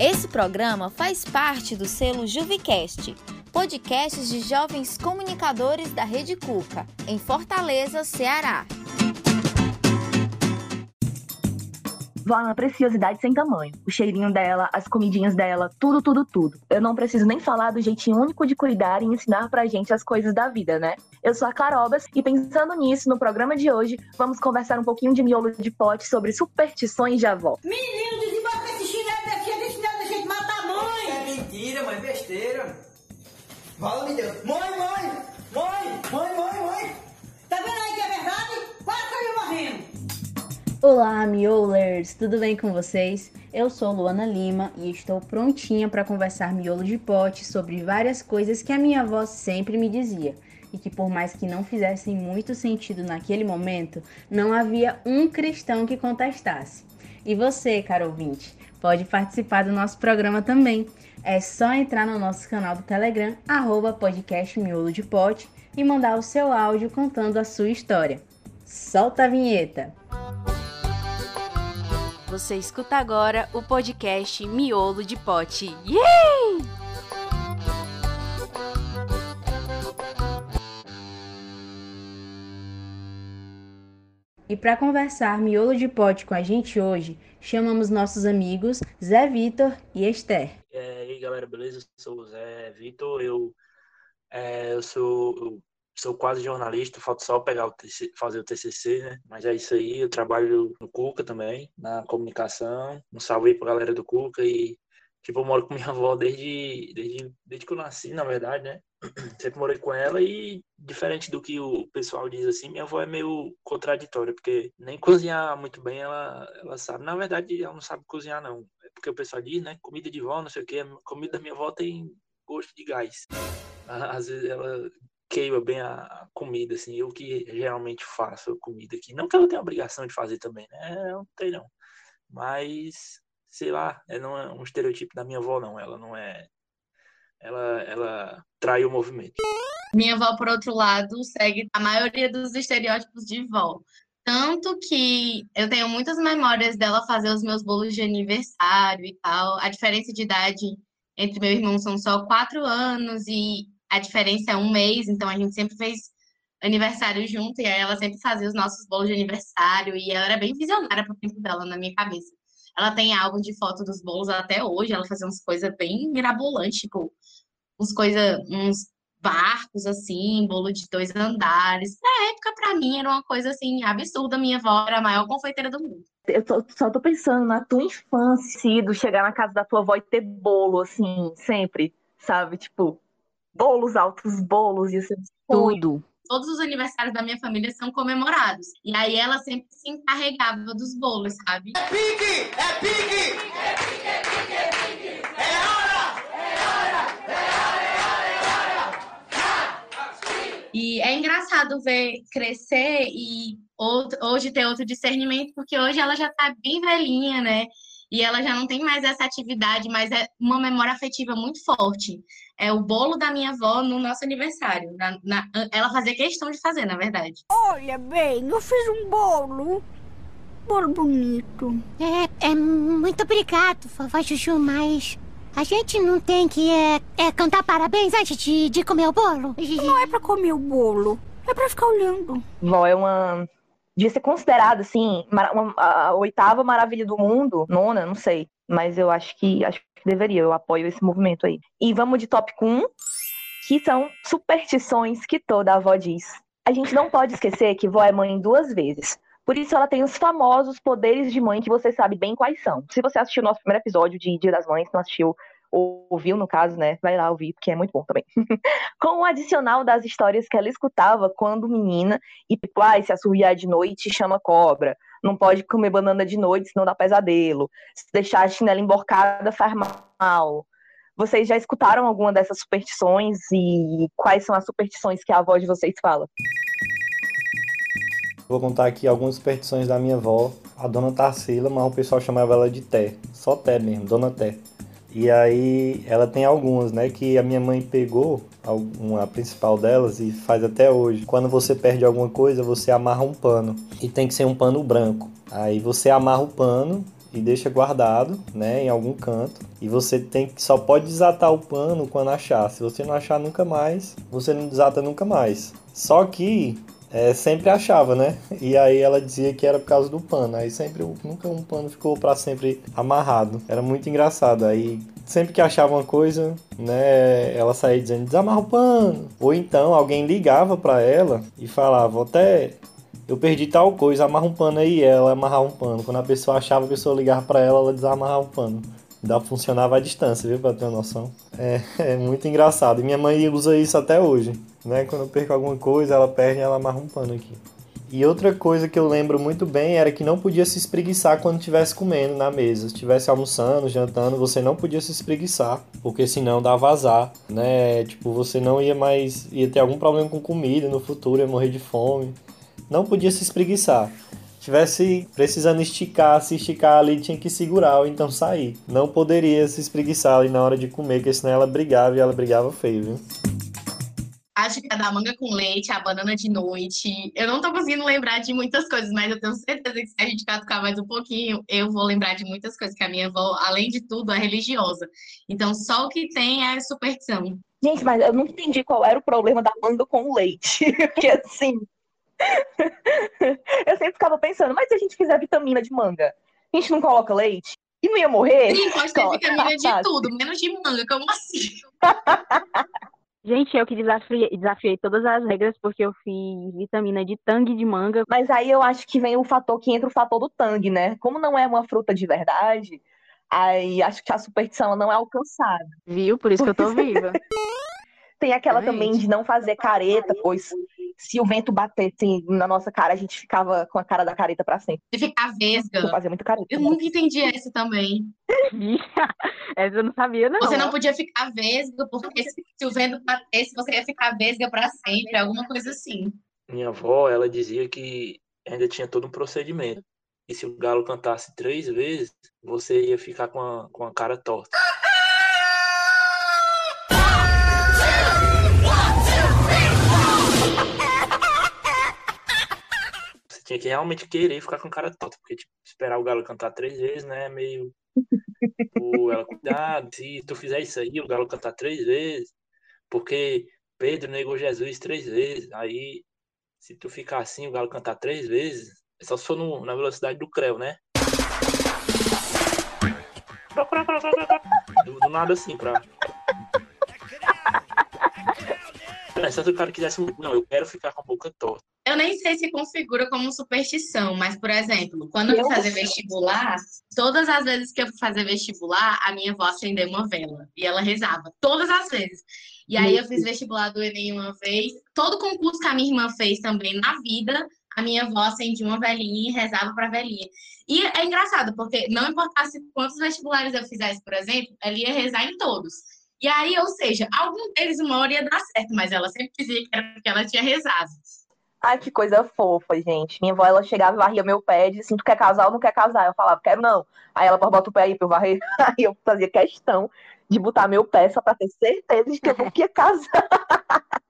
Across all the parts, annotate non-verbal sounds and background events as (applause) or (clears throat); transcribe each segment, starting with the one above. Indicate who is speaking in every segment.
Speaker 1: Esse programa faz parte do selo Juvicast, podcasts de jovens comunicadores da Rede Cuca, em Fortaleza, Ceará.
Speaker 2: Vó é uma preciosidade sem tamanho. O cheirinho dela, as comidinhas dela, tudo, tudo, tudo. Eu não preciso nem falar do jeitinho único de cuidar e ensinar pra gente as coisas da vida, né? Eu sou a Carobas e pensando nisso, no programa de hoje, vamos conversar um pouquinho de miolo de pote sobre superstições de avó.
Speaker 3: Menino, desembarca
Speaker 4: Fala-me Deus. Mãe, mãe! Mãe! Mãe, mãe, mãe!
Speaker 3: Tá vendo aí que é verdade? Quase caiu morrendo!
Speaker 5: Olá, miolers! Tudo bem com vocês? Eu sou Luana Lima e estou prontinha para conversar miolo de pote sobre várias coisas que a minha avó sempre me dizia e que, por mais que não fizessem muito sentido naquele momento, não havia um cristão que contestasse. E você, caro ouvinte, pode participar do nosso programa também. É só entrar no nosso canal do Telegram, arroba podcast Miolo de Pote, e mandar o seu áudio contando a sua história. Solta a vinheta!
Speaker 1: Você escuta agora o podcast Miolo de Pote. Yay!
Speaker 5: E para conversar miolo de pote com a gente hoje, chamamos nossos amigos Zé Vitor e Esther.
Speaker 6: E aí galera, beleza? Eu sou o Zé Vitor, eu, é, eu sou eu sou quase jornalista, falta só pegar o TC, fazer o TCC, né? Mas é isso aí, eu trabalho no Cuca também, na comunicação. Um salve aí pra galera do Cuca e, tipo, eu moro com minha avó desde, desde, desde que eu nasci, na verdade, né? (clears throat) Sempre morei com ela e, diferente do que o pessoal diz assim, minha avó é meio contraditória, porque nem cozinhar muito bem ela, ela sabe. Na verdade, ela não sabe cozinhar, não. É porque o pessoal diz, né? Comida de vó, não sei o quê. Comida da minha avó tem gosto de gás. Às vezes ela queima bem a comida, assim, eu que realmente faço a comida aqui. Não que ela tenha obrigação de fazer também, né? Não tem não. Mas, sei lá, é não é um estereotipo da minha avó, não. Ela não é. Ela, ela trai o movimento.
Speaker 7: Minha avó, por outro lado, segue a maioria dos estereótipos de vó. Tanto que eu tenho muitas memórias dela fazer os meus bolos de aniversário e tal. A diferença de idade entre meu irmão são só quatro anos e a diferença é um mês, então a gente sempre fez aniversário junto, e aí ela sempre fazia os nossos bolos de aniversário, e ela era bem visionária pro tempo dela, na minha cabeça. Ela tem álbum de foto dos bolos até hoje, ela fazia umas coisas bem mirabolantes, tipo, uns coisa, uns barcos, assim, bolo de dois andares. Na época, para mim, era uma coisa, assim, absurda. Minha avó era a maior confeiteira do mundo.
Speaker 2: Eu tô, só tô pensando na tua infância, do chegar na casa da tua avó e ter bolo, assim, sempre, sabe? Tipo, bolos, altos bolos, isso é tudo.
Speaker 7: Todos os aniversários da minha família são comemorados. E aí ela sempre se encarregava dos bolos, sabe?
Speaker 4: É pique! É pique! É pique, é pique, é pique! É hora! É hora! É hora!
Speaker 7: E é engraçado ver crescer e hoje ter outro discernimento, porque hoje ela já tá bem velhinha, né? E ela já não tem mais essa atividade, mas é uma memória afetiva muito forte é o bolo da minha avó no nosso aniversário. Na, na, ela fazia questão de fazer, na verdade.
Speaker 3: Olha bem, eu fiz um bolo. Bolo bonito.
Speaker 8: É, é muito obrigado, vovó Juju, mas a gente não tem que é, é, cantar parabéns antes de, de comer o bolo?
Speaker 3: Não é pra comer o bolo, é pra ficar olhando.
Speaker 2: Vó é uma. Devia ser considerada, assim, uma, a oitava maravilha do mundo, nona, não sei. Mas eu acho que acho que deveria, eu apoio esse movimento aí. E vamos de tópico 1, que são superstições que toda avó diz. A gente não pode esquecer que vó é mãe duas vezes. Por isso ela tem os famosos poderes de mãe que você sabe bem quais são. Se você assistiu o nosso primeiro episódio de Dia das Mães, não assistiu, ouviu no caso, né? Vai lá ouvir, porque é muito bom também. (laughs) Com o adicional das histórias que ela escutava quando menina, e ah, se assoviar de noite chama cobra não pode comer banana de noite, senão dá pesadelo. Se deixar a chinela emborcada faz mal. Vocês já escutaram alguma dessas superstições e quais são as superstições que a avó de vocês fala?
Speaker 9: Vou contar aqui algumas superstições da minha avó, a dona Tarsila, mas o pessoal chamava ela de Té, só Té mesmo, dona Té. E aí ela tem algumas, né, que a minha mãe pegou, a principal delas, e faz até hoje. Quando você perde alguma coisa, você amarra um pano. E tem que ser um pano branco. Aí você amarra o pano e deixa guardado, né, em algum canto. E você tem só pode desatar o pano quando achar. Se você não achar nunca mais, você não desata nunca mais. Só que é, sempre achava, né? E aí ela dizia que era por causa do pano. Aí sempre nunca um pano ficou para sempre amarrado. Era muito engraçado. Aí sempre que achava uma coisa, né, ela saía dizendo desamarra o pano. Ou então alguém ligava para ela e falava até eu perdi tal coisa, amarra um pano aí, ela amarrar um pano. Quando a pessoa achava, a pessoa ligava para ela, ela desamarrava um pano. Ainda funcionava à distância, viu, pra ter uma noção. É, é muito engraçado. E minha mãe usa isso até hoje, né? Quando eu perco alguma coisa, ela perde e ela amarra um pano aqui. E outra coisa que eu lembro muito bem era que não podia se espreguiçar quando estivesse comendo na mesa. Se estivesse almoçando, jantando, você não podia se espreguiçar, porque senão dava azar, né? Tipo, você não ia mais. ia ter algum problema com comida no futuro, ia morrer de fome não podia se espreguiçar. Tivesse precisando esticar, se esticar ali, tinha que segurar ou então sair. Não poderia se espreguiçar ali na hora de comer, porque senão ela brigava e ela brigava feio, viu?
Speaker 7: Acho que é da manga com leite, a banana de noite. Eu não tô conseguindo lembrar de muitas coisas, mas eu tenho certeza que se a gente catucar mais um pouquinho, eu vou lembrar de muitas coisas que a minha avó, além de tudo, é religiosa. Então, só o que tem é superstição.
Speaker 2: Gente, mas eu não entendi qual era o problema da manga com leite. (laughs) Porque assim, eu sempre ficava pensando, mas se a gente fizer vitamina de manga, a gente não coloca leite? E não ia morrer?
Speaker 7: Sim, pode ter vitamina de tudo, menos de manga, como assim? (laughs)
Speaker 5: Gente, eu que desafiei, desafiei todas as regras porque eu fiz vitamina de tangue de manga.
Speaker 2: Mas aí eu acho que vem o fator que entra o fator do tangue, né? Como não é uma fruta de verdade, aí acho que a superstição não é alcançada.
Speaker 5: Viu? Por isso que eu tô (laughs) viva.
Speaker 2: Tem aquela também de não fazer careta, pois se o vento batesse na nossa cara, a gente ficava com a cara da careta pra sempre.
Speaker 7: De ficar vesga.
Speaker 2: Eu fazia muito careta.
Speaker 7: Eu nunca entendi essa também. (laughs)
Speaker 5: essa eu não sabia, não.
Speaker 7: Você não podia ficar vesga, porque se o vento batesse, você ia ficar vesga pra sempre, alguma coisa assim.
Speaker 6: Minha avó, ela dizia que ainda tinha todo um procedimento. E se o galo cantasse três vezes, você ia ficar com a, com a cara torta. Tinha que realmente querer ficar com cara torta, porque tipo, esperar o Galo cantar três vezes, né, é meio. Ela, cuidado, se tu fizer isso aí, o Galo cantar três vezes, porque Pedro negou Jesus três vezes, aí se tu ficar assim, o Galo cantar três vezes, é só se for na velocidade do Creu, né? Do, do nada assim, pra. (laughs) É, se o cara quisesse, não, eu quero ficar com a boca torta.
Speaker 7: Eu nem sei se configura como superstição, mas, por exemplo, quando eu fui fazer vestibular, todas as vezes que eu fui fazer vestibular, a minha avó acendeu uma vela e ela rezava, todas as vezes. E aí eu fiz vestibular do Enem uma vez. Todo concurso que a minha irmã fez também na vida, a minha avó acendia uma velhinha e rezava para a velhinha. E é engraçado, porque não importasse quantos vestibulares eu fizesse, por exemplo, ela ia rezar em todos. E aí, ou seja, algum deles uma hora ia dar certo, mas ela sempre dizia que era porque ela tinha rezado.
Speaker 2: Ai, que coisa fofa, gente. Minha avó, ela chegava e varria meu pé e disse assim, tu quer casar ou não quer casar? Eu falava, quero não. Aí ela, bota o pé aí pra eu varrer. (laughs) Aí eu fazia questão de botar meu pé só pra ter certeza de que eu não ia casar. (laughs)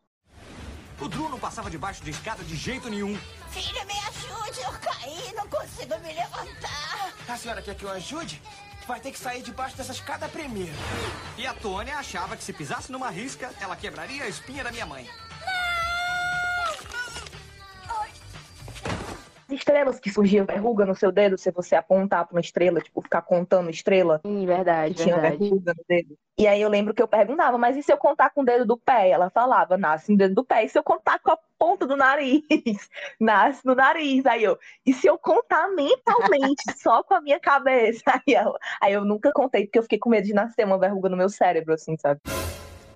Speaker 10: O Drew não passava debaixo de escada de jeito nenhum.
Speaker 3: Filha, me ajude, eu caí, não consigo me levantar.
Speaker 10: A senhora quer que eu ajude? Vai ter que sair debaixo dessa escada primeiro. E a Tônia achava que se pisasse numa risca, ela quebraria a espinha da minha mãe.
Speaker 2: Estrelas que surgiam verruga no seu dedo, se você apontar para uma estrela, tipo, ficar contando estrela.
Speaker 5: Sim, verdade,
Speaker 2: tinha
Speaker 5: verdade.
Speaker 2: verruga no dedo. E aí eu lembro que eu perguntava, mas e se eu contar com o dedo do pé? Ela falava, nasce no dedo do pé. E se eu contar com a ponta do nariz? (laughs) nasce no nariz. Aí eu, e se eu contar mentalmente, (laughs) só com a minha cabeça? (laughs) Aí eu, aí eu nunca contei, porque eu fiquei com medo de nascer uma verruga no meu cérebro, assim, sabe?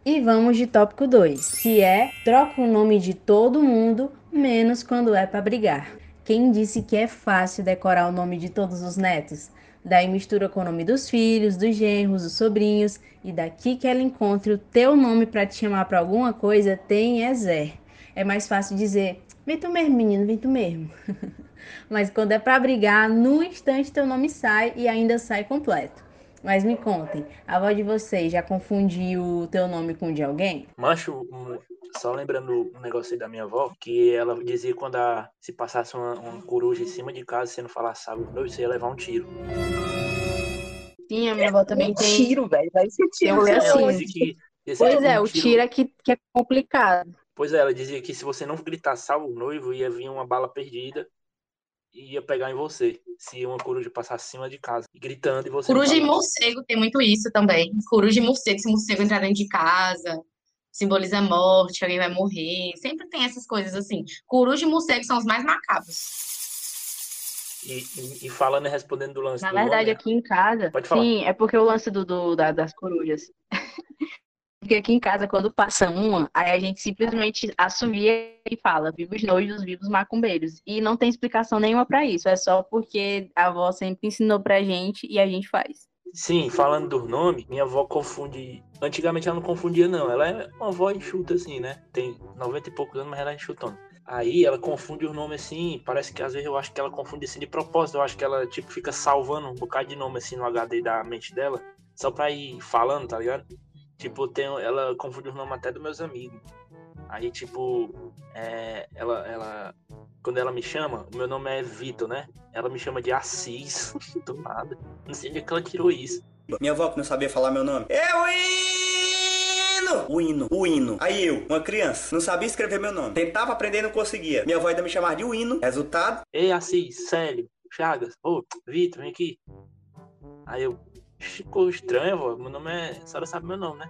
Speaker 5: E vamos de tópico 2, que é troca o nome de todo mundo, menos quando é para brigar. Quem disse que é fácil decorar o nome de todos os netos? Daí mistura com o nome dos filhos, dos genros, dos sobrinhos, e daqui que ela encontre o teu nome para te chamar para alguma coisa, tem é Zé. É mais fácil dizer, vem tu mesmo, menino, vem tu mesmo. (laughs) Mas quando é para brigar, no instante teu nome sai e ainda sai completo. Mas me contem, a avó de vocês já confundiu o teu nome com o de alguém?
Speaker 6: Macho, só lembrando um negócio aí da minha avó, que ela dizia quando a, se passasse uma, uma coruja em cima de casa, se não falasse algo, você ia levar um tiro.
Speaker 5: Sim, a minha avó também tem.
Speaker 2: Tiro, velho. Vai ser
Speaker 5: Tem um
Speaker 2: tiro.
Speaker 6: Ela
Speaker 5: assim.
Speaker 6: que
Speaker 5: Pois é,
Speaker 6: de
Speaker 5: o
Speaker 6: tiro-
Speaker 5: tiro é que, que é complicado.
Speaker 6: Pois é, ela dizia que se você não gritar salve o noivo, ia vir uma bala perdida ia pegar em você. Se uma coruja passar acima de casa, gritando e você.
Speaker 7: Coruja e morcego tem muito isso também. Coruja e morcego, se o morcego entrar dentro de casa, simboliza a morte, alguém vai morrer. Sempre tem essas coisas assim. Coruja e morcego são os mais macabros.
Speaker 6: E, e, e falando e respondendo do lance
Speaker 5: Na
Speaker 6: do
Speaker 5: verdade,
Speaker 6: nome,
Speaker 5: aqui em casa,
Speaker 6: Pode falar.
Speaker 5: sim, é porque o lance do, do- da- das corujas. (laughs) Porque aqui em casa, quando passa uma, aí a gente simplesmente assumia e fala, vivos noivos, vivos macumbeiros. E não tem explicação nenhuma pra isso, é só porque a avó sempre ensinou pra gente e a gente faz.
Speaker 6: Sim, falando do nome, minha avó confunde. Antigamente ela não confundia, não. Ela é uma avó enxuta, assim, né? Tem 90 e poucos anos, mas ela é enxutona. Aí ela confunde os nomes assim. Parece que às vezes eu acho que ela confunde assim de propósito. Eu acho que ela, tipo, fica salvando um bocado de nome assim no HD da mente dela. Só pra ir falando, tá ligado? Tipo, tem, ela confunde os nomes até dos meus amigos. Aí, tipo, é, ela, ela. Quando ela me chama, o meu nome é Vitor, né? Ela me chama de Assis, (laughs) do nada. Não sei onde é que ela tirou isso.
Speaker 10: Minha avó que não sabia falar meu nome. É o hino! O hino, o hino. Aí eu, uma criança, não sabia escrever meu nome. Tentava aprender e não conseguia. Minha avó ainda me chamava de o hino. Resultado,
Speaker 6: Ei, Assis, Célio, Chagas, ô, Vitor, vem aqui. Aí eu, ficou estranho, vó, meu nome é. A senhora sabe meu nome, né?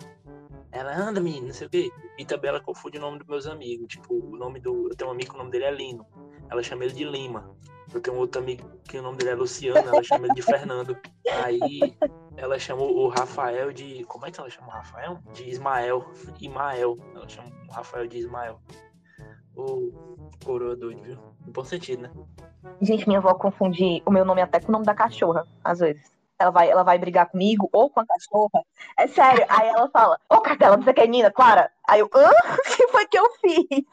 Speaker 6: Ela anda, menino, não sei o quê. E também ela confunde o nome dos meus amigos. Tipo, o nome do. Eu tenho um amigo que o nome dele é Lino. Ela chama ele de Lima. Eu tenho outro amigo que o nome dele é Luciano, ela chama ele de Fernando. Aí ela chama o Rafael de. Como é que ela chama o Rafael? De Ismael. Imael. Ela chama o Rafael de Ismael. O coroa doido, viu? No bom sentido, né?
Speaker 2: Gente, minha avó confunde o meu nome até com o nome da cachorra, às vezes. Ela vai, ela vai brigar comigo ou com a cachorra. É sério. Aí ela fala, ô Cartela, não sei o que é Nina, Clara. Aí eu, hã? O que foi que eu fiz?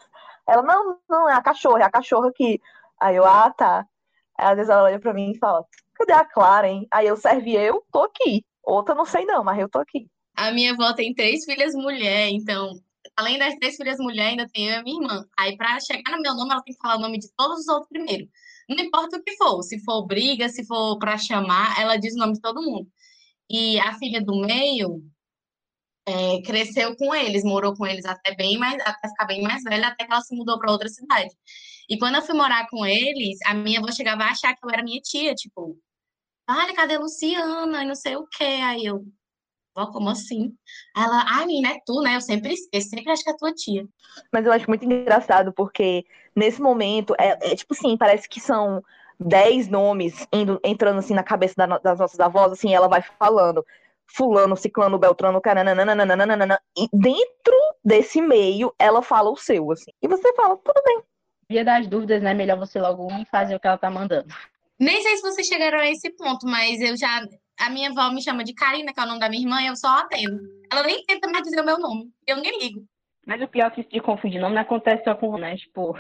Speaker 2: Ela, não, não, é a cachorra, é a cachorra que. Aí eu, ah, tá. Aí às vezes ela olha pra mim e fala, cadê a Clara, hein? Aí eu servi, eu tô aqui. Outra não sei não, mas eu tô aqui.
Speaker 7: A minha avó tem três filhas mulher, então, além das três filhas mulher, ainda tem eu e a minha irmã. Aí, pra chegar no meu nome, ela tem que falar o nome de todos os outros primeiro. Não importa o que for, se for briga, se for pra chamar, ela diz o nome de todo mundo. E a filha do meio é, cresceu com eles, morou com eles até bem mais, até ficar bem mais velha, até que ela se mudou para outra cidade. E quando eu fui morar com eles, a minha avó chegava a achar que eu era minha tia, tipo, olha, cadê Luciana? E não sei o quê. Aí eu, vó, como assim? Ela, ai, menina, é tu, né? Eu sempre esqueço, sempre acho que é tua tia.
Speaker 2: Mas eu acho muito engraçado, porque nesse momento, é, é tipo assim, parece que são dez nomes indo, entrando assim na cabeça da das nossas avós, assim, ela vai falando. Fulano, Ciclano, Beltrano, cananana, e dentro desse meio, ela fala o seu, assim. E você fala, tudo bem.
Speaker 5: Dia das dúvidas, né? Melhor você logo ir fazer o que ela tá mandando.
Speaker 7: Nem sei se vocês chegaram a esse ponto, mas eu já. A minha avó me chama de Karina, que é o nome da minha irmã, e eu só atendo. Ela nem tenta mais dizer o meu nome. Eu nem ligo.
Speaker 5: Mas o pior é que isso de confundir nome não acontece só com, né? Tipo,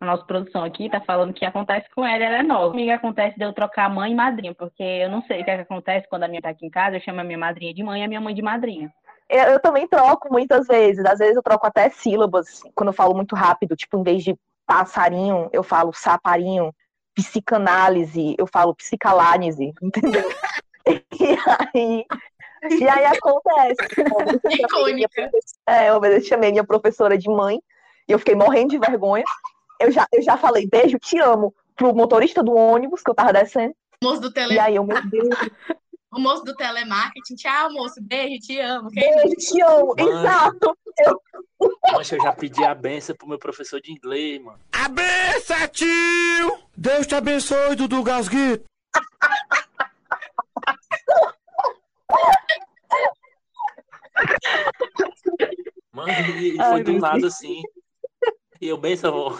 Speaker 5: a nossa produção aqui tá falando que acontece com ela, ela é nova. Comigo acontece de eu trocar mãe e madrinha, porque eu não sei o que, é que acontece quando a minha tá aqui em casa, eu chamo a minha madrinha de mãe e a minha mãe de madrinha.
Speaker 2: Eu, eu também troco muitas vezes. Às vezes eu troco até sílabas, quando eu falo muito rápido. Tipo, em vez de passarinho, eu falo saparinho. Psicanálise, eu falo psicalánise, (laughs) entendeu? (laughs) E aí, e aí acontece. (laughs) Profe- É, uma vez eu chamei minha professora de mãe e eu fiquei morrendo de vergonha. Eu já, eu já falei beijo, te amo, pro motorista do ônibus que eu tava descendo.
Speaker 7: O moço do tele...
Speaker 2: E aí eu, meu (laughs) Deus,
Speaker 7: o moço do telemarketing. Tchau, moço. Beijo, te amo. Quem
Speaker 2: beijo, te amo.
Speaker 6: Mãe.
Speaker 2: Exato. Eu,
Speaker 6: Mancha, eu já pedi a benção pro meu professor de inglês, mano.
Speaker 4: A benção, tio! Deus te abençoe, Dudu Gasguito.
Speaker 6: Mano, e e
Speaker 2: Ai,
Speaker 6: foi do nada
Speaker 2: Deus.
Speaker 6: assim. E eu, benção, avó.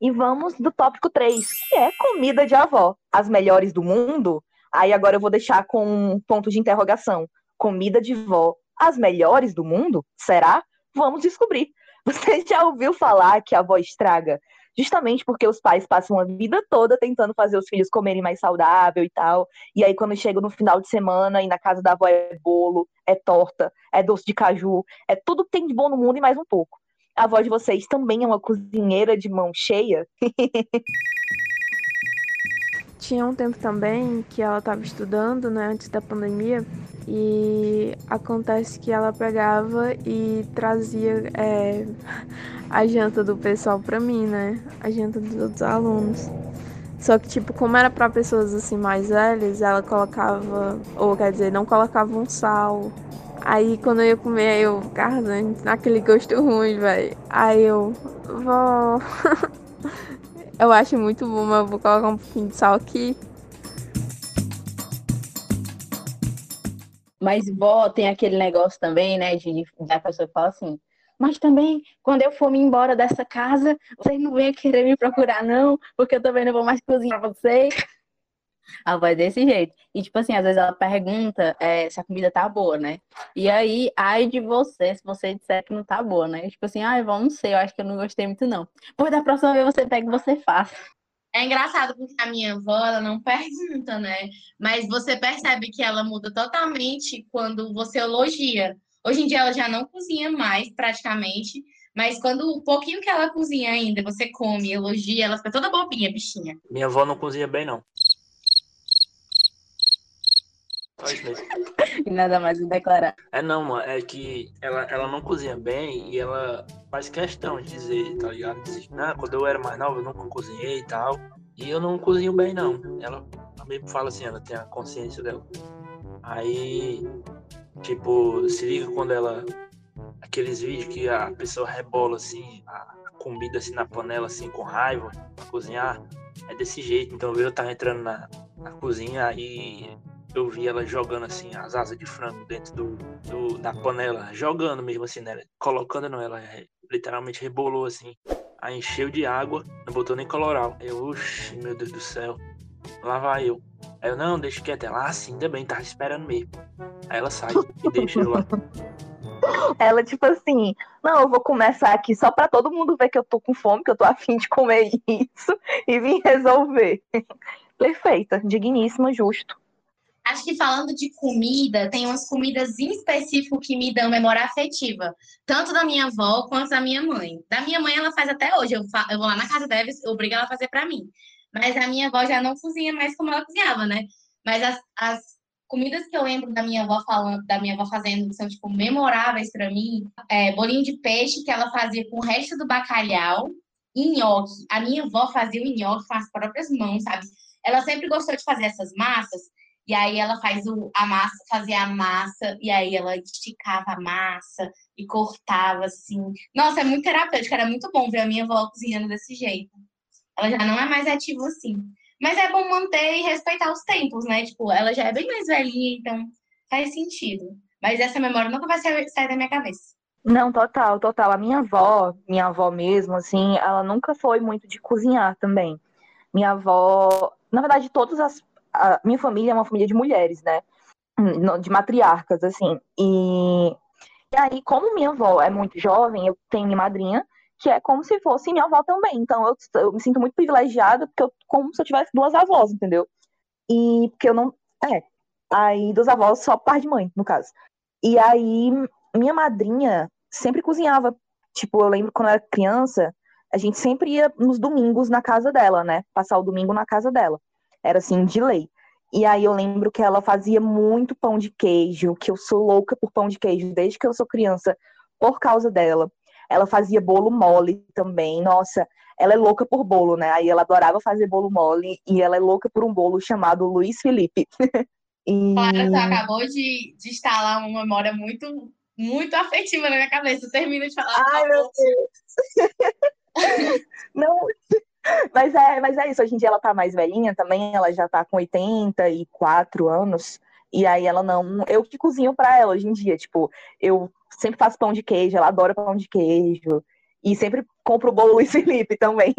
Speaker 2: E vamos do tópico 3, que é comida de avó. As melhores do mundo? Aí agora eu vou deixar com um ponto de interrogação. Comida de vó, as melhores do mundo? Será? Vamos descobrir. (laughs) Você já ouviu falar que a avó estraga? Justamente porque os pais passam a vida toda tentando fazer os filhos comerem mais saudável e tal. E aí, quando chega no final de semana e na casa da avó é bolo, é torta, é doce de caju, é tudo que tem de bom no mundo e mais um pouco. A avó de vocês também é uma cozinheira de mão cheia? (laughs)
Speaker 11: tinha um tempo também que ela estava estudando, né, antes da pandemia, e acontece que ela pegava e trazia é, a janta do pessoal para mim, né, a janta dos outros alunos. Só que, tipo, como era para pessoas assim mais velhas, ela colocava, ou quer dizer, não colocava um sal. Aí quando eu ia comer, eu ficava naquele gosto ruim, velho. Aí eu, vó. (laughs) Eu acho muito bom, mas eu vou colocar um pouquinho de sal aqui.
Speaker 5: Mas vó tem aquele negócio também, né, de da pessoa que fala assim, mas também, quando eu for me embora dessa casa, vocês não venham querer me procurar, não, porque eu também não vou mais cozinhar pra vocês. Ela vai desse jeito. E, tipo assim, às vezes ela pergunta é, se a comida tá boa, né? E aí, ai de você, se você disser que não tá boa, né? Tipo assim, ai, vamos não sei, eu acho que eu não gostei muito, não. Pois da próxima vez você pega e você faz.
Speaker 7: É engraçado porque a minha avó, ela não pergunta, né? Mas você percebe que ela muda totalmente quando você elogia. Hoje em dia ela já não cozinha mais, praticamente. Mas quando o pouquinho que ela cozinha ainda, você come, elogia, ela fica toda bobinha, bichinha.
Speaker 6: Minha avó não cozinha bem, não.
Speaker 5: E nada mais a declarar.
Speaker 6: É não, mano, é que ela, ela não cozinha bem e ela faz questão de dizer, tá ligado? Dizer, ah, quando eu era mais nova eu nunca cozinhei e tal. E eu não cozinho bem, não. Ela, ela mesmo fala assim, ela tem a consciência dela. Aí, tipo, se liga quando ela. Aqueles vídeos que a pessoa rebola assim, a comida assim na panela, assim, com raiva, pra cozinhar. É desse jeito. Então eu tava entrando na, na cozinha e eu vi ela jogando assim as asas de frango dentro do, do, da panela, jogando mesmo assim, né? Colocando não, ela literalmente rebolou assim. Aí encheu de água, não botou nem coloral. Eu, oxe, meu Deus do céu. Lá vai eu. Aí eu, não, deixa quieto. Ela, ah, sim, bem, tava esperando mesmo. Aí ela sai e deixa eu lá. (laughs)
Speaker 2: Ela, tipo assim, não, eu vou começar aqui só pra todo mundo ver que eu tô com fome, que eu tô afim de comer isso e vim resolver. (laughs) Perfeita, digníssima, justo.
Speaker 7: Acho que falando de comida, tem umas comidas em específico que me dão memória afetiva. Tanto da minha avó quanto da minha mãe. Da minha mãe, ela faz até hoje. Eu, fa... eu vou lá na casa dela, eu obrigo ela a fazer para mim. Mas a minha avó já não cozinha mais como ela cozinhava, né? Mas as, as comidas que eu lembro da minha avó falando, da minha avó fazendo, que são, tipo, memoráveis para mim, é bolinho de peixe que ela fazia com o resto do bacalhau, e nhoque. A minha avó fazia o nhoque com as próprias mãos, sabe? Ela sempre gostou de fazer essas massas e aí ela faz o, a massa, fazia a massa, e aí ela esticava a massa e cortava assim. Nossa, é muito terapêutico, era muito bom ver a minha avó cozinhando desse jeito. Ela já não é mais ativa assim. Mas é bom manter e respeitar os tempos, né? Tipo, ela já é bem mais velhinha, então faz sentido. Mas essa memória nunca vai sair da minha cabeça.
Speaker 2: Não, total, total. A minha avó, minha avó mesmo, assim, ela nunca foi muito de cozinhar também. Minha avó, na verdade, todas as a minha família é uma família de mulheres, né? De matriarcas, assim. E, e aí, como minha avó é muito jovem, eu tenho minha madrinha, que é como se fosse minha avó também. Então, eu, eu me sinto muito privilegiada, porque eu, como se eu tivesse duas avós, entendeu? E porque eu não. É. Aí, duas avós só par de mãe, no caso. E aí, minha madrinha sempre cozinhava. Tipo, eu lembro quando eu era criança, a gente sempre ia nos domingos na casa dela, né? Passar o domingo na casa dela. Era assim, de lei. E aí eu lembro que ela fazia muito pão de queijo, que eu sou louca por pão de queijo desde que eu sou criança, por causa dela. Ela fazia bolo mole também. Nossa, ela é louca por bolo, né? Aí ela adorava fazer bolo mole e ela é louca por um bolo chamado Luiz Felipe. (laughs)
Speaker 7: e... Clara, você acabou de, de instalar uma memória muito, muito afetiva na minha cabeça. Termina de falar.
Speaker 2: Ai, meu Deus. (laughs) Não, mas é, mas é isso, hoje em dia ela tá mais velhinha também, ela já tá com 84 anos. E aí ela não. Eu que cozinho pra ela hoje em dia. Tipo, eu sempre faço pão de queijo, ela adora pão de queijo. E sempre compro o bolo Luiz Felipe (laughs) também.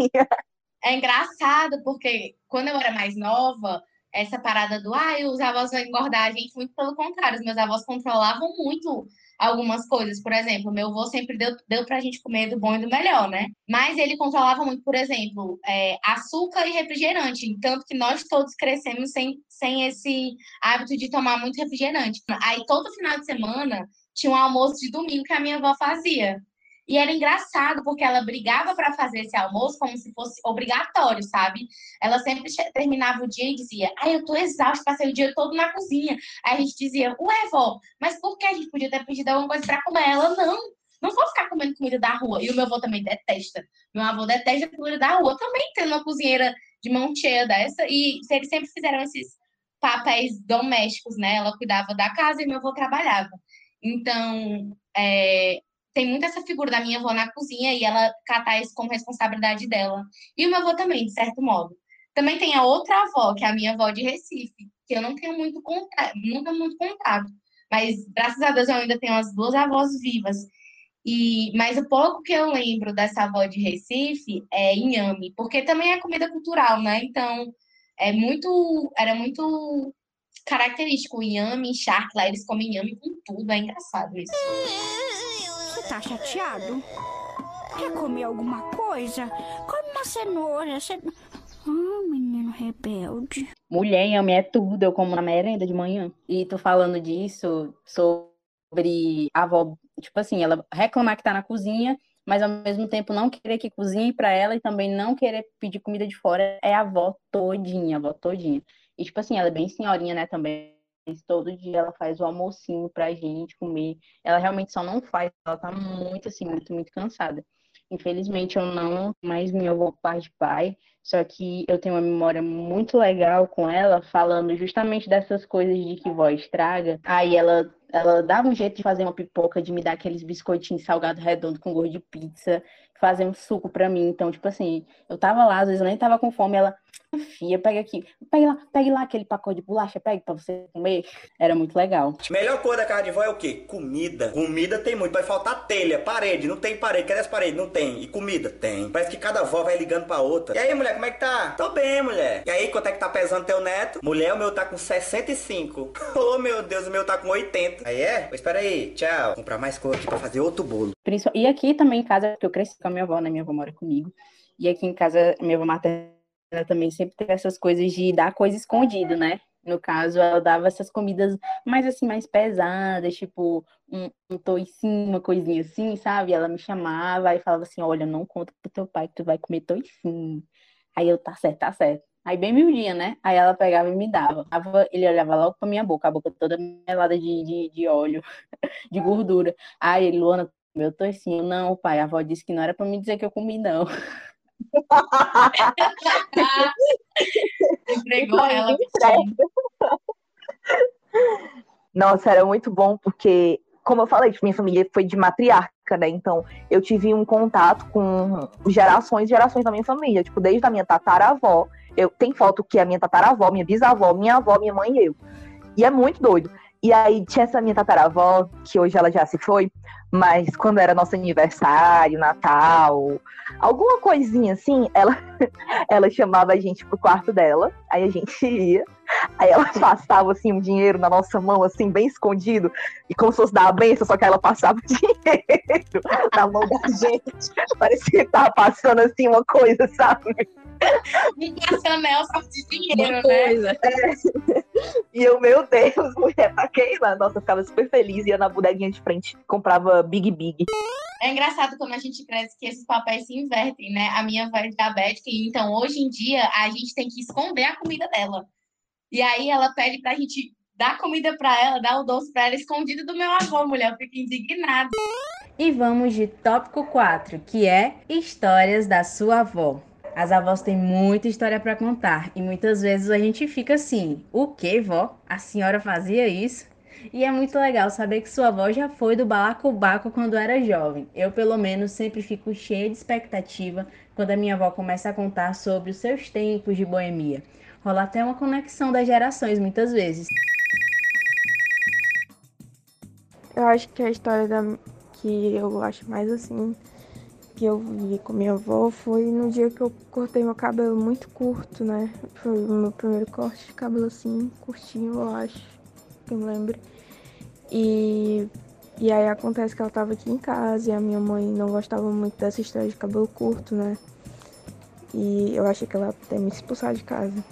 Speaker 7: É engraçado, porque quando eu era mais nova, essa parada do ah, os avós vão engordar a gente, muito pelo contrário, os meus avós controlavam muito algumas coisas. Por exemplo, meu avô sempre deu, deu pra gente comer do bom e do melhor, né? Mas ele controlava muito, por exemplo, é, açúcar e refrigerante. Tanto que nós todos crescemos sem, sem esse hábito de tomar muito refrigerante. Aí todo final de semana tinha um almoço de domingo que a minha avó fazia. E era engraçado, porque ela brigava para fazer esse almoço como se fosse obrigatório, sabe? Ela sempre terminava o dia e dizia: Ai, eu tô exausta, passei o dia todo na cozinha. Aí a gente dizia: Ué, vó, mas por que a gente podia ter pedido alguma coisa para comer? Ela, não, não vou ficar comendo comida da rua. E o meu avô também detesta. Meu avô detesta comida da rua. Também tendo uma cozinheira de mão cheia dessa. E eles sempre fizeram esses papéis domésticos, né? Ela cuidava da casa e meu avô trabalhava. Então, é, tem muito essa figura da minha avó na cozinha e ela catar isso como responsabilidade dela. E o meu avô também, de certo modo. Também tem a outra avó, que é a minha avó de Recife, que eu não tenho muito contato, nunca muito contato. Mas, graças a Deus, eu ainda tenho as duas avós vivas. E, mas o pouco que eu lembro dessa avó de Recife é inhame, porque também é comida cultural, né? Então, é muito, era muito característico o inhame, charque, lá eles comem inhame com tudo, é engraçado isso.
Speaker 3: Tá chateado? Quer comer alguma coisa? Come uma cenoura. Cen... Ah, menino rebelde.
Speaker 5: Mulher, inhame é tudo, eu como na merenda de manhã. E tô falando disso sobre a avó, tipo assim, ela reclamar que tá na cozinha, mas ao mesmo tempo não querer que cozinhe para ela e também não querer pedir comida de fora, é a avó todinha, a avó todinha. E tipo assim, ela é bem senhorinha, né, também todo dia ela faz o almocinho pra gente comer. Ela realmente só não faz, ela tá muito assim, muito, muito cansada. Infelizmente eu não mais me avô pai de pai, só que eu tenho uma memória muito legal com ela, falando justamente dessas coisas de que vó estraga. Aí ela ela dava um jeito de fazer uma pipoca, de me dar aqueles biscoitinhos salgado redondo com gosto de pizza, fazer um suco para mim. Então, tipo assim, eu tava lá, às vezes eu nem tava com fome, ela, Fia, pega aqui, pegue lá, pegue lá aquele pacote de bolacha, pegue pra você comer. Era muito legal.
Speaker 10: Melhor coisa da casa de vó é o quê? Comida. Comida tem muito. Vai faltar telha, parede. Não tem parede. Cadê as paredes? Não tem. E comida? Tem. Parece que cada avó vai ligando pra outra. E aí, mulher, como é que tá? Tô bem, mulher. E aí, quanto é que tá pesando teu neto? Mulher, o meu tá com 65. (laughs) oh, meu Deus, o meu tá com 80. Aí é? Pois espera aí. Tchau. Vou comprar mais coisa aqui pra fazer outro bolo.
Speaker 5: E aqui também em casa, porque eu cresci com a minha avó, né? Minha avó mora comigo. E aqui em casa, minha avó materna ela também sempre teve essas coisas de dar coisa escondida, né? No caso, ela dava essas comidas mais assim, mais pesadas, tipo um, um toicinho, uma coisinha assim, sabe? Ela me chamava e falava assim, olha, não conta pro teu pai que tu vai comer toicinho. Aí eu, tá certo, tá certo. Aí bem miudinha, né? Aí ela pegava e me dava. Ele olhava logo pra minha boca, a boca toda melada de, de, de óleo, (laughs) de gordura. Aí ele, Luana, meu toicinho. Não, pai, a avó disse que não era pra me dizer que eu comi, não. (laughs) (laughs)
Speaker 7: Entregou ela. (laughs)
Speaker 2: Nossa, era muito bom, porque, como eu falei, minha família foi de matriarca, né? Então, eu tive um contato com gerações e gerações da minha família. Tipo, desde a minha tataravó. Eu tenho foto que é a minha tataravó, minha bisavó, minha avó, minha mãe e eu. E é muito doido. E aí tinha essa minha tataravó, que hoje ela já se foi, mas quando era nosso aniversário, Natal, alguma coisinha assim, ela, (laughs) ela chamava a gente pro quarto dela, aí a gente (laughs) ia, aí ela passava assim um dinheiro na nossa mão, assim, bem escondido, e como se fosse dar a benção, só que ela passava (laughs) o dinheiro na mão da gente. Parecia que tava passando assim uma coisa, sabe?
Speaker 7: Internacional só de dinheiro, né?
Speaker 2: É. E eu, meu Deus, mulher, lá? Nossa, eu ficava super feliz, ia na bodeguinha de frente, comprava Big Big.
Speaker 7: É engraçado como a gente cresce que esses papéis se invertem, né? A minha avó é diabética, então hoje em dia a gente tem que esconder a comida dela. E aí ela pede pra gente dar comida pra ela, dar o doce pra ela escondido do meu avô, mulher. Eu fico indignada.
Speaker 5: E vamos de tópico 4, que é histórias da sua avó. As avós têm muita história para contar e muitas vezes a gente fica assim: o que, vó? A senhora fazia isso? E é muito legal saber que sua avó já foi do balacobaco quando era jovem. Eu, pelo menos, sempre fico cheia de expectativa quando a minha avó começa a contar sobre os seus tempos de boemia. Rola até uma conexão das gerações muitas vezes.
Speaker 11: Eu acho que a história da... que eu acho mais assim que eu vi com minha avó foi no dia que eu cortei meu cabelo muito curto, né? Foi o meu primeiro corte de cabelo assim, curtinho, eu acho, que eu me lembro. E, e aí acontece que ela tava aqui em casa e a minha mãe não gostava muito dessa história de cabelo curto, né? E eu achei que ela até me expulsar de casa.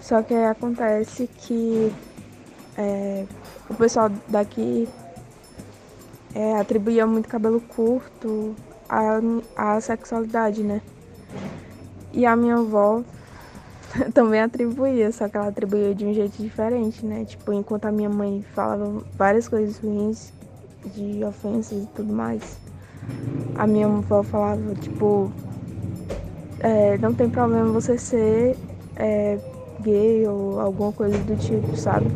Speaker 11: Só que aí acontece que é, o pessoal daqui é, atribuía muito cabelo curto à, à sexualidade, né? E a minha avó (laughs) também atribuía, só que ela atribuía de um jeito diferente, né? Tipo, enquanto a minha mãe falava várias coisas ruins, de ofensas e tudo mais, a minha avó falava, tipo, é, não tem problema você ser é, gay ou alguma coisa do tipo, sabe?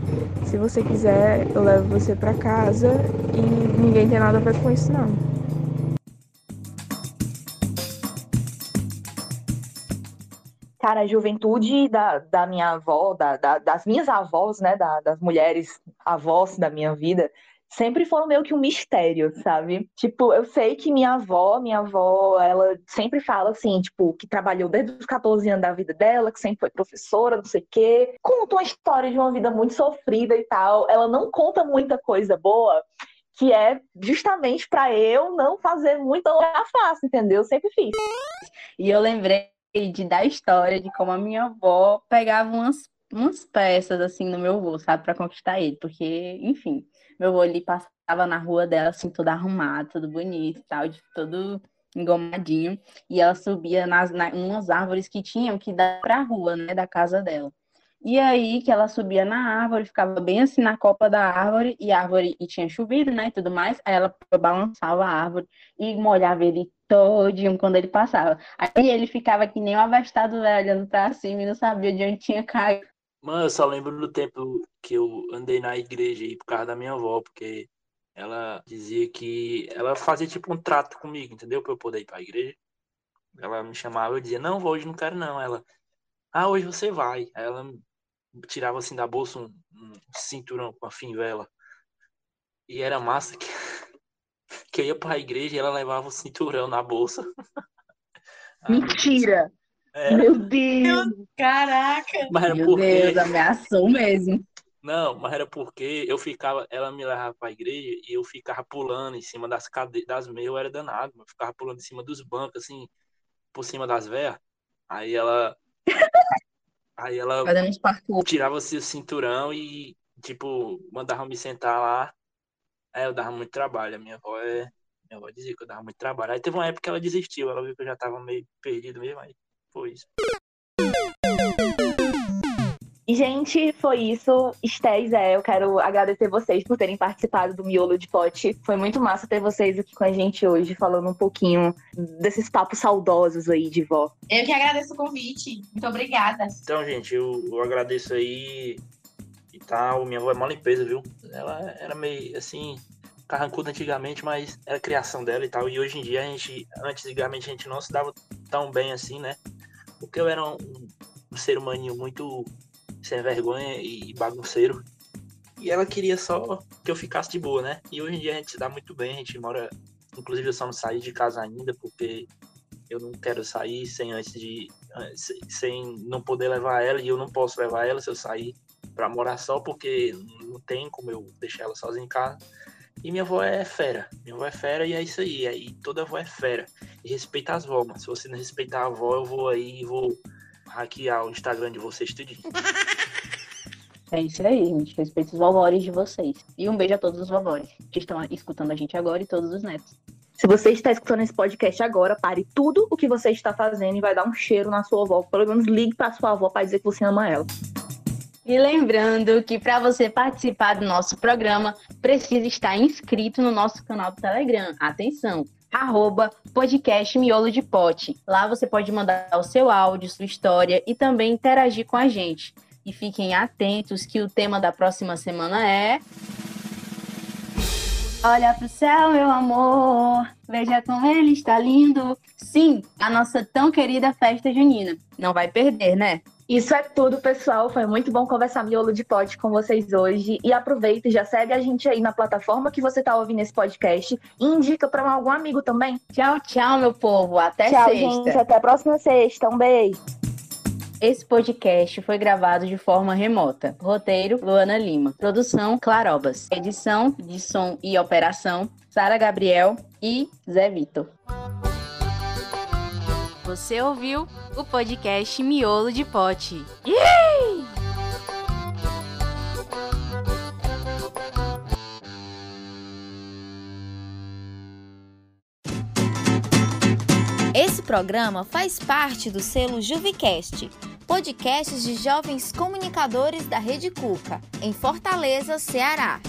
Speaker 11: Se você quiser, eu levo você pra casa e ninguém tem nada a ver com isso, não.
Speaker 2: Cara, a juventude da, da minha avó, da, da- das minhas avós, né, da- das mulheres avós da minha vida, sempre foram meio que um mistério, sabe? Tipo, eu sei que minha avó, minha avó, ela sempre fala assim, tipo, que trabalhou desde os 14 anos da vida dela, que sempre foi professora, não sei o quê. Conta uma história de uma vida muito sofrida e tal. Ela não conta muita coisa boa, que é justamente pra eu não fazer muita fácil, entendeu? Eu sempre fiz.
Speaker 5: E eu lembrei de da história de como a minha avó pegava umas, umas peças assim no meu avô, sabe, para conquistar ele, porque, enfim, meu avô ele passava na rua dela assim, todo arrumado, todo bonito tal, de todo engomadinho, e ela subia nas na, umas árvores que tinham que dar para a rua, né, da casa dela. E aí que ela subia na árvore, ficava bem assim na copa da árvore, e a árvore e tinha chovido, né, e tudo mais, aí ela balançava a árvore e molhava ele todinho quando ele passava. Aí ele ficava que nem um avestado velho, olhando pra cima e não sabia de onde tinha caído.
Speaker 6: Mano, eu só lembro do tempo que eu andei na igreja aí por causa da minha avó, porque ela dizia que ela fazia tipo um trato comigo, entendeu? Pra eu poder ir pra igreja. Ela me chamava, eu dizia, não, vou hoje não quero não. Ela, ah, hoje você vai. Aí ela tirava assim da bolsa um, um cinturão com a fivela. E era massa que, que eu ia pra igreja e ela levava o cinturão na bolsa. (laughs)
Speaker 2: Mentira!
Speaker 6: É.
Speaker 2: Meu Deus!
Speaker 7: Caraca!
Speaker 6: Mas era
Speaker 5: Meu
Speaker 6: porque.
Speaker 5: Deus, ameaçou mesmo.
Speaker 6: Não, mas era porque eu ficava, ela me levava pra igreja e eu ficava pulando em cima das cadeiras, das meias, eu era danado, eu ficava pulando em cima dos bancos, assim, por cima das velhas. Aí ela. (laughs) Aí ela
Speaker 5: Fazendo uns parkour.
Speaker 6: tirava assim, o cinturão e, tipo, mandava me sentar lá. Aí eu dava muito trabalho. A minha avó é. Minha avó dizia que eu dava muito trabalho. Aí teve uma época que ela desistiu, ela viu que eu já tava meio perdido mesmo, aí foi isso.
Speaker 2: E, gente, foi isso. Esté e Zé, eu quero agradecer vocês por terem participado do Miolo de Pote. Foi muito massa ter vocês aqui com a gente hoje, falando um pouquinho desses papos saudosos aí de vó.
Speaker 7: Eu que agradeço o convite. Muito obrigada.
Speaker 6: Então, gente, eu, eu agradeço aí tal. Minha avó é uma limpeza, viu? Ela era meio assim, carrancuda antigamente, mas era criação dela e tal. E hoje em dia a gente, antigamente a gente não se dava tão bem assim, né? Porque eu era um, um ser humaninho muito sem vergonha e bagunceiro. E ela queria só que eu ficasse de boa, né? E hoje em dia a gente se dá muito bem, a gente mora. Inclusive eu só não saí de casa ainda, porque eu não quero sair sem antes de. sem não poder levar ela, e eu não posso levar ela se eu sair pra morar só, porque não tem como eu deixar ela sozinha em casa. E minha avó é fera. Minha avó é fera e é isso aí. Aí toda avó é fera. E respeita as vó, mano. Se você não respeitar a avó, eu vou aí e vou hackear o Instagram de vocês tudinho.
Speaker 5: É isso aí, gente. Respeito os vovores de vocês. E um beijo a todos os vovores que estão escutando a gente agora e todos os netos.
Speaker 2: Se você está escutando esse podcast agora, pare tudo o que você está fazendo e vai dar um cheiro na sua avó. Pelo menos ligue para sua avó para dizer que você ama ela.
Speaker 5: E lembrando que para você participar do nosso programa, precisa estar inscrito no nosso canal do Telegram. Atenção! Arroba podcast Miolo de Pote. Lá você pode mandar o seu áudio, sua história e também interagir com a gente. E fiquem atentos que o tema da próxima semana é. Olha pro céu, meu amor, veja como ele está lindo. Sim, a nossa tão querida festa junina. Não vai perder, né?
Speaker 2: Isso é tudo, pessoal. Foi muito bom conversar miolo de pote com vocês hoje. E aproveita e já segue a gente aí na plataforma que você está ouvindo esse podcast. E indica para algum amigo também.
Speaker 5: Tchau, tchau, meu povo. Até
Speaker 2: Tchau,
Speaker 5: sexta.
Speaker 2: gente. Até a próxima sexta. Um beijo.
Speaker 5: Esse podcast foi gravado de forma remota. Roteiro: Luana Lima. Produção: Clarobas. Edição de som e operação: Sara Gabriel e Zé Vitor.
Speaker 1: Você ouviu o podcast Miolo de Pote. Yay! Esse programa faz parte do selo Juvicast, podcasts de jovens comunicadores da Rede Cuca, em Fortaleza, Ceará.